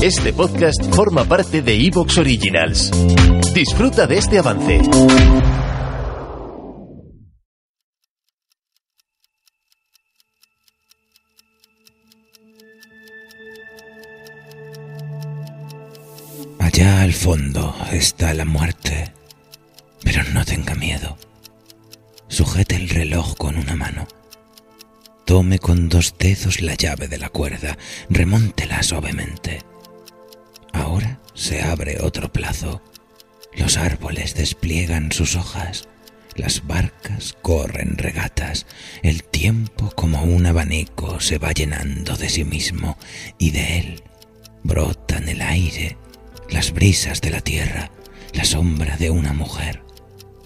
Este podcast forma parte de Evox Originals. Disfruta de este avance. Allá al fondo está la muerte, pero no tenga miedo. Sujete el reloj con una mano. Tome con dos dedos la llave de la cuerda, remóntela suavemente. Se abre otro plazo. Los árboles despliegan sus hojas, las barcas corren regatas, el tiempo como un abanico se va llenando de sí mismo y de él brotan el aire, las brisas de la tierra, la sombra de una mujer,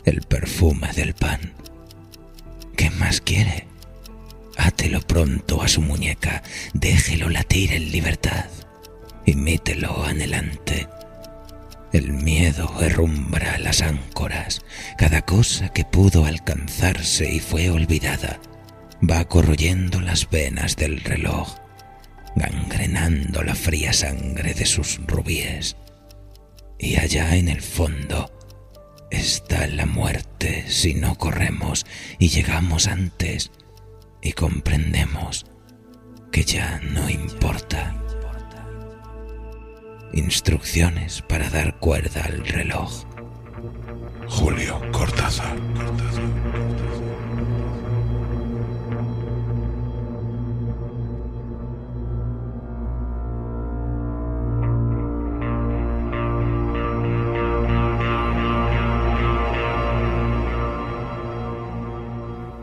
el perfume del pan. ¿Qué más quiere? Átelo pronto a su muñeca, déjelo latir en libertad, imítelo anhelante. El miedo herrumbra las áncoras, cada cosa que pudo alcanzarse y fue olvidada va corroyendo las venas del reloj, gangrenando la fría sangre de sus rubíes. Y allá en el fondo está la muerte si no corremos y llegamos antes y comprendemos que ya no importa. Instrucciones para dar cuerda al reloj. Julio Cortázar.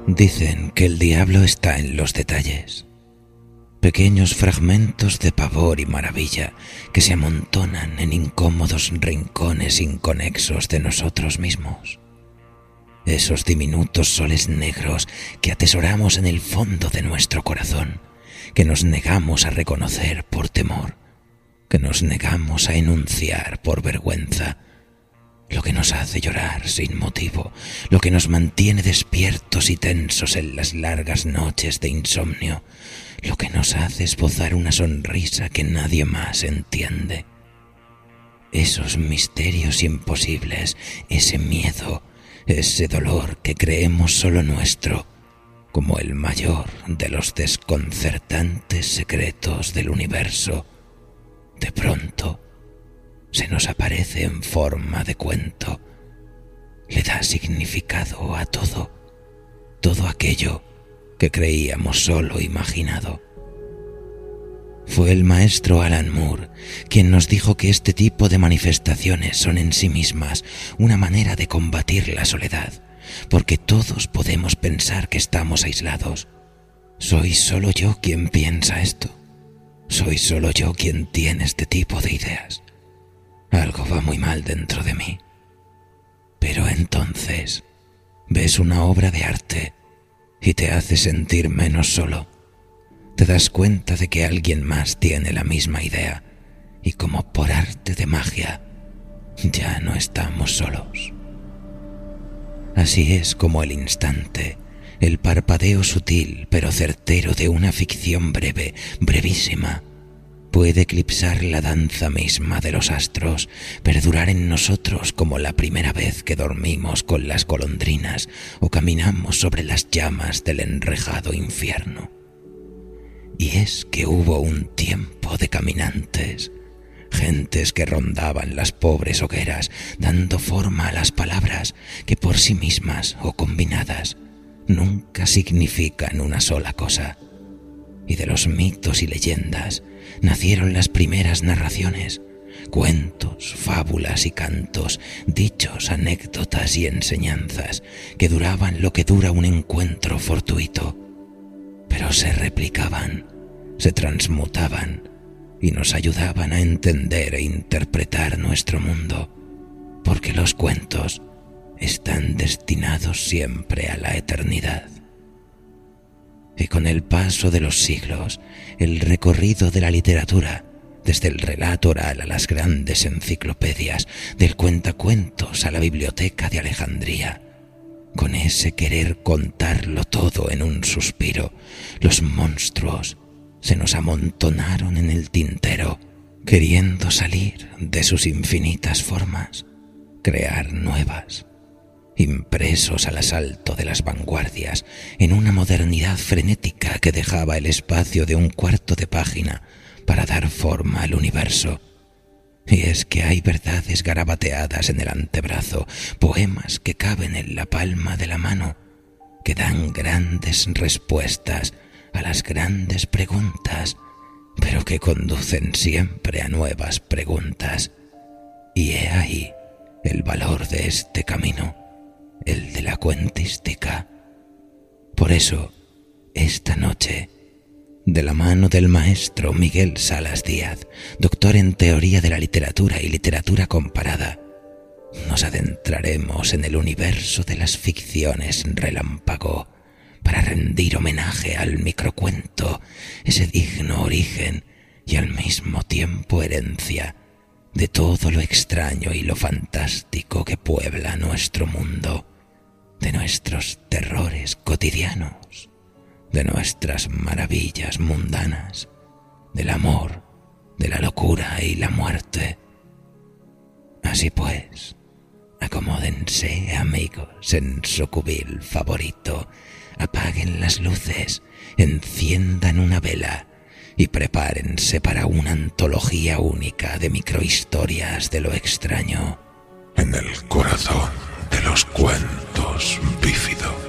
Dicen que el diablo está en los detalles. Pequeños fragmentos de pavor y maravilla que se amontonan en incómodos rincones inconexos de nosotros mismos. Esos diminutos soles negros que atesoramos en el fondo de nuestro corazón, que nos negamos a reconocer por temor, que nos negamos a enunciar por vergüenza, lo que nos hace llorar sin motivo, lo que nos mantiene despiertos y tensos en las largas noches de insomnio, lo que nos hace esbozar una sonrisa que nadie más entiende. Esos misterios imposibles, ese miedo, ese dolor que creemos solo nuestro, como el mayor de los desconcertantes secretos del universo, de pronto se nos aparece en forma de cuento. Le da significado a todo, todo aquello que creíamos solo imaginado. Fue el maestro Alan Moore quien nos dijo que este tipo de manifestaciones son en sí mismas una manera de combatir la soledad, porque todos podemos pensar que estamos aislados. ¿Soy solo yo quien piensa esto? ¿Soy solo yo quien tiene este tipo de ideas? Algo va muy mal dentro de mí. Pero entonces ves una obra de arte y te hace sentir menos solo. Te das cuenta de que alguien más tiene la misma idea y como por arte de magia ya no estamos solos. Así es como el instante, el parpadeo sutil pero certero de una ficción breve, brevísima, puede eclipsar la danza misma de los astros, perdurar en nosotros como la primera vez que dormimos con las golondrinas o caminamos sobre las llamas del enrejado infierno. Y es que hubo un tiempo de caminantes, gentes que rondaban las pobres hogueras, dando forma a las palabras que por sí mismas o combinadas nunca significan una sola cosa. Y de los mitos y leyendas nacieron las primeras narraciones, cuentos, fábulas y cantos, dichos, anécdotas y enseñanzas que duraban lo que dura un encuentro fortuito, pero se replicaban, se transmutaban y nos ayudaban a entender e interpretar nuestro mundo, porque los cuentos están destinados siempre a la eternidad y con el paso de los siglos, el recorrido de la literatura, desde el relato oral a las grandes enciclopedias, del cuentacuentos a la biblioteca de Alejandría, con ese querer contarlo todo en un suspiro, los monstruos se nos amontonaron en el tintero, queriendo salir de sus infinitas formas, crear nuevas, impresos al asalto de las vanguardias en una modernidad frenética que dejaba el espacio de un cuarto de página para dar forma al universo. Y es que hay verdades garabateadas en el antebrazo, poemas que caben en la palma de la mano, que dan grandes respuestas a las grandes preguntas, pero que conducen siempre a nuevas preguntas. Y he ahí el valor de este camino el de la cuentística. Por eso, esta noche, de la mano del maestro Miguel Salas Díaz, doctor en teoría de la literatura y literatura comparada, nos adentraremos en el universo de las ficciones relámpago para rendir homenaje al microcuento, ese digno origen y al mismo tiempo herencia de todo lo extraño y lo fantástico que puebla nuestro mundo de nuestros terrores cotidianos, de nuestras maravillas mundanas, del amor, de la locura y la muerte. Así pues, acomódense amigos en su cubil favorito, apaguen las luces, enciendan una vela y prepárense para una antología única de microhistorias de lo extraño. En el corazón de los cuentos bífidos.